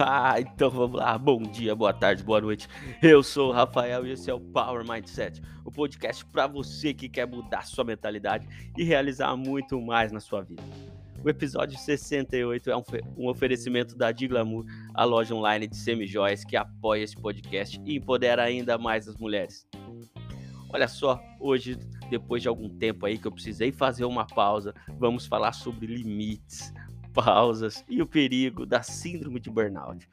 Ah, então vamos lá. Bom dia, boa tarde, boa noite. Eu sou o Rafael e esse é o Power Mindset, o podcast para você que quer mudar sua mentalidade e realizar muito mais na sua vida. O episódio 68 é um, um oferecimento da Diglamour, a loja online de semijóias que apoia esse podcast e empodera ainda mais as mulheres. Olha só, hoje, depois de algum tempo aí que eu precisei fazer uma pausa, vamos falar sobre limites, pausas e o perigo da síndrome de burnout.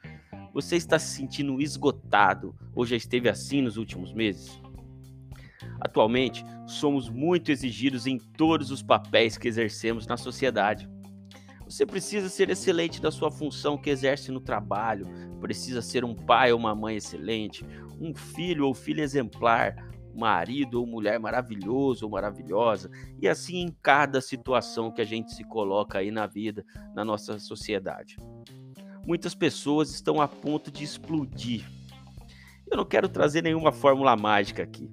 Você está se sentindo esgotado ou já esteve assim nos últimos meses? Atualmente, somos muito exigidos em todos os papéis que exercemos na sociedade. Você precisa ser excelente da sua função que exerce no trabalho, precisa ser um pai ou uma mãe excelente, um filho ou filha exemplar, marido ou mulher maravilhoso ou maravilhosa, e assim em cada situação que a gente se coloca aí na vida, na nossa sociedade. Muitas pessoas estão a ponto de explodir. Eu não quero trazer nenhuma fórmula mágica aqui.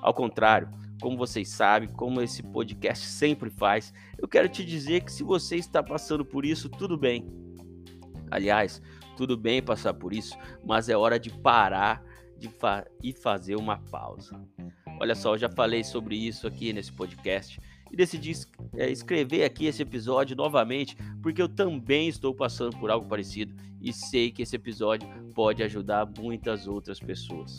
Ao contrário, como vocês sabem, como esse podcast sempre faz, eu quero te dizer que se você está passando por isso, tudo bem. Aliás, tudo bem passar por isso, mas é hora de parar de fa e fazer uma pausa. Olha só, eu já falei sobre isso aqui nesse podcast e decidi é, escrever aqui esse episódio novamente porque eu também estou passando por algo parecido e sei que esse episódio pode ajudar muitas outras pessoas.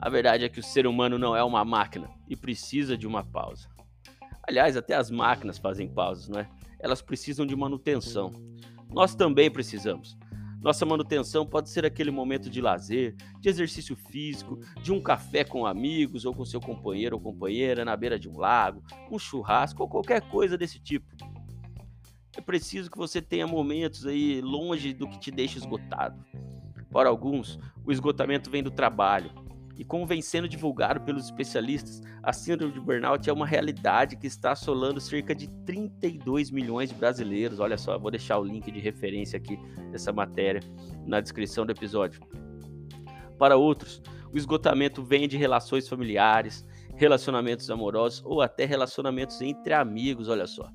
A verdade é que o ser humano não é uma máquina e precisa de uma pausa. Aliás, até as máquinas fazem pausas, não é? Elas precisam de manutenção. Nós também precisamos. Nossa manutenção pode ser aquele momento de lazer, de exercício físico, de um café com amigos ou com seu companheiro ou companheira na beira de um lago, um churrasco ou qualquer coisa desse tipo. É preciso que você tenha momentos aí longe do que te deixa esgotado. Para alguns, o esgotamento vem do trabalho, e como vem sendo divulgado pelos especialistas, a síndrome de burnout é uma realidade que está assolando cerca de 32 milhões de brasileiros. Olha só, vou deixar o link de referência aqui dessa matéria na descrição do episódio. Para outros, o esgotamento vem de relações familiares, relacionamentos amorosos ou até relacionamentos entre amigos, olha só.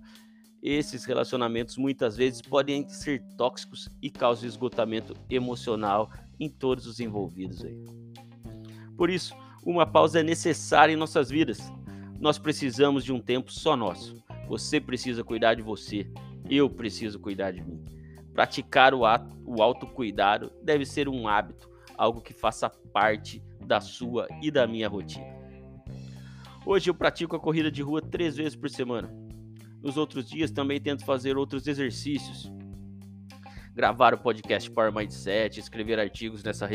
Esses relacionamentos muitas vezes podem ser tóxicos e causam esgotamento emocional em todos os envolvidos aí. Por isso, uma pausa é necessária em nossas vidas. Nós precisamos de um tempo só nosso. Você precisa cuidar de você. Eu preciso cuidar de mim. Praticar o, ato, o autocuidado deve ser um hábito, algo que faça parte da sua e da minha rotina. Hoje eu pratico a corrida de rua três vezes por semana. Nos outros dias também tento fazer outros exercícios, gravar o podcast Power Mindset, escrever artigos nessa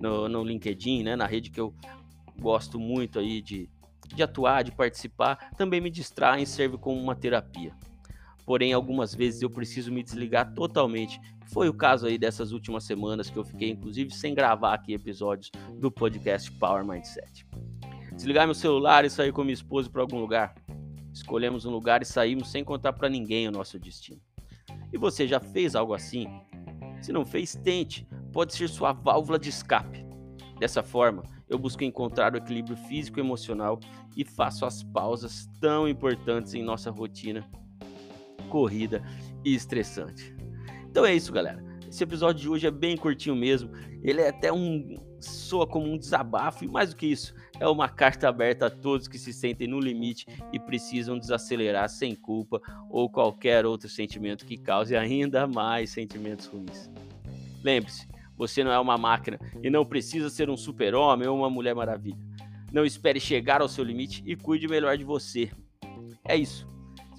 no, no LinkedIn, né, na rede que eu gosto muito aí de, de atuar, de participar, também me distrai e serve como uma terapia. Porém, algumas vezes eu preciso me desligar totalmente. Foi o caso aí dessas últimas semanas que eu fiquei, inclusive, sem gravar aqui episódios do podcast Power Mindset. Desligar meu celular e sair com minha esposa para algum lugar. Escolhemos um lugar e saímos sem contar para ninguém o nosso destino. E você já fez algo assim? Se não fez, tente. Pode ser sua válvula de escape. Dessa forma, eu busco encontrar o equilíbrio físico e emocional e faço as pausas tão importantes em nossa rotina corrida e estressante. Então é isso, galera. Esse episódio de hoje é bem curtinho mesmo. Ele é até um soa como um desabafo e mais do que isso, é uma carta aberta a todos que se sentem no limite e precisam desacelerar sem culpa ou qualquer outro sentimento que cause ainda mais sentimentos ruins. Lembre-se, você não é uma máquina e não precisa ser um super-homem ou uma mulher maravilha. Não espere chegar ao seu limite e cuide melhor de você. É isso.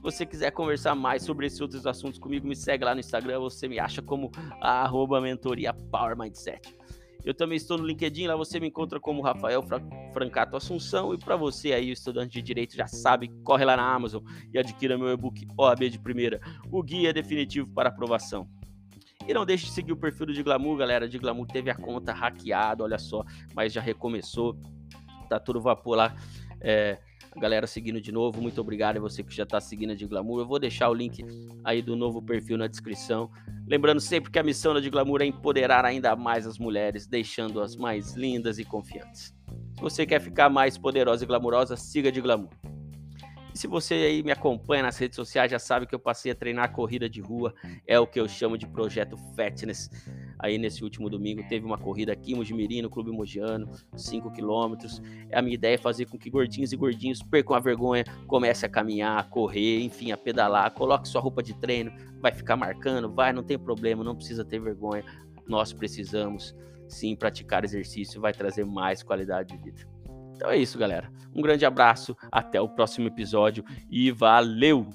Se você quiser conversar mais sobre esses outros assuntos comigo, me segue lá no Instagram. Você me acha como arroba mentoria Power Mindset. Eu também estou no LinkedIn, lá você me encontra como Rafael Francato Assunção. E para você aí, estudante de direito, já sabe, corre lá na Amazon e adquira meu e-book OAB de primeira, o guia definitivo para aprovação. E não deixe de seguir o perfil do Diglamour, galera. De Diglamour teve a conta hackeada, olha só, mas já recomeçou. Tá tudo vapor lá. É, galera seguindo de novo, muito obrigado a você que já está seguindo a de Glamour. Eu vou deixar o link aí do novo perfil na descrição. Lembrando sempre que a missão da de Glamour é empoderar ainda mais as mulheres, deixando-as mais lindas e confiantes. Se você quer ficar mais poderosa e glamurosa, siga de Glamour. E se você aí me acompanha nas redes sociais, já sabe que eu passei a treinar corrida de rua, é o que eu chamo de projeto Fatness Aí nesse último domingo teve uma corrida aqui em Mojimirim, no Clube Mogiano, 5 quilômetros. A minha ideia é fazer com que gordinhos e gordinhos percam a vergonha, comece a caminhar, a correr, enfim, a pedalar, coloque sua roupa de treino, vai ficar marcando, vai, não tem problema, não precisa ter vergonha. Nós precisamos sim praticar exercício, vai trazer mais qualidade de vida. Então é isso, galera. Um grande abraço, até o próximo episódio e valeu!